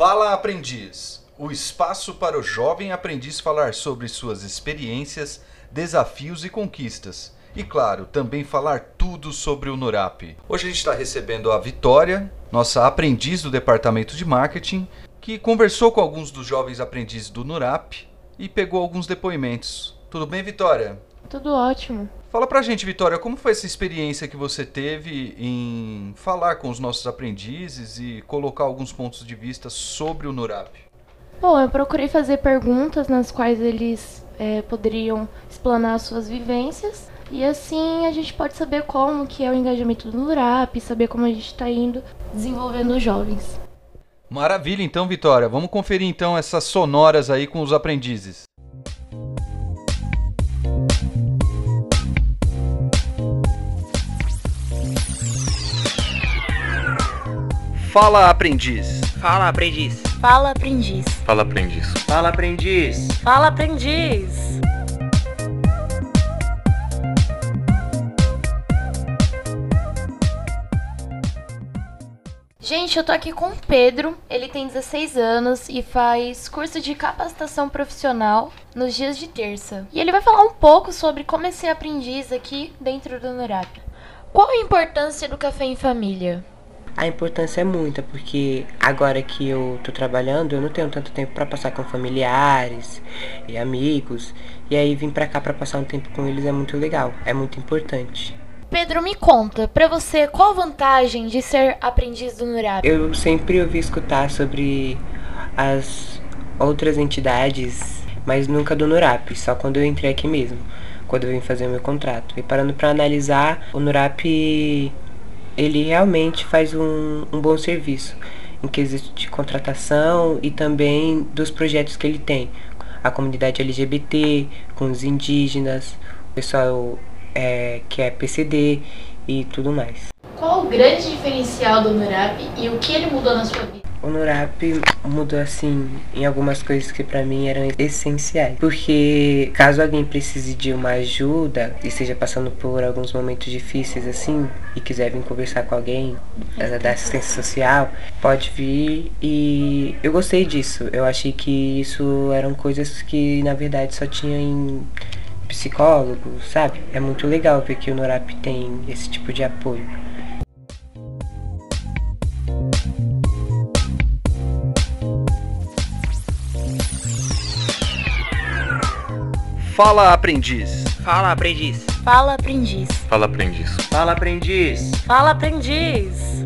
Fala Aprendiz, o espaço para o jovem aprendiz falar sobre suas experiências, desafios e conquistas. E claro, também falar tudo sobre o NURAP. Hoje a gente está recebendo a Vitória, nossa aprendiz do departamento de marketing, que conversou com alguns dos jovens aprendizes do NURAP e pegou alguns depoimentos. Tudo bem, Vitória? Tudo ótimo. Fala pra gente, Vitória, como foi essa experiência que você teve em falar com os nossos aprendizes e colocar alguns pontos de vista sobre o NURAP? Bom, eu procurei fazer perguntas nas quais eles é, poderiam explanar suas vivências e assim a gente pode saber como que é o engajamento do NURAP, saber como a gente está indo desenvolvendo os jovens. Maravilha, então, Vitória. Vamos conferir então essas sonoras aí com os aprendizes. Fala, aprendiz. Fala, aprendiz. Fala, aprendiz. Fala, aprendiz. Fala, aprendiz. Fala, aprendiz. Gente, eu tô aqui com o Pedro. Ele tem 16 anos e faz curso de capacitação profissional nos dias de terça. E ele vai falar um pouco sobre como é ser aprendiz aqui dentro do NURAP. Qual a importância do café em família? A importância é muita, porque agora que eu tô trabalhando, eu não tenho tanto tempo para passar com familiares e amigos, e aí vir para cá para passar um tempo com eles é muito legal, é muito importante. Pedro, me conta, para você, qual a vantagem de ser aprendiz do NURAP? Eu sempre ouvi escutar sobre as outras entidades, mas nunca do NURAP, só quando eu entrei aqui mesmo, quando eu vim fazer o meu contrato. E parando para analisar, o NURAP ele realmente faz um, um bom serviço em quesito de contratação e também dos projetos que ele tem. A comunidade LGBT, com os indígenas, o pessoal é, que é PCD e tudo mais. Qual o grande diferencial do NURAP e o que ele mudou na sua vida? O NURAP mudou assim em algumas coisas que para mim eram essenciais. Porque caso alguém precise de uma ajuda e esteja passando por alguns momentos difíceis assim e quiser vir conversar com alguém da assistência social, pode vir e eu gostei disso. Eu achei que isso eram coisas que na verdade só tinha em psicólogo, sabe? É muito legal ver que o NURAP tem esse tipo de apoio. Fala, aprendiz. Fala, aprendiz. Fala, aprendiz. Fala, aprendiz. Fala, aprendiz. Fala, aprendiz.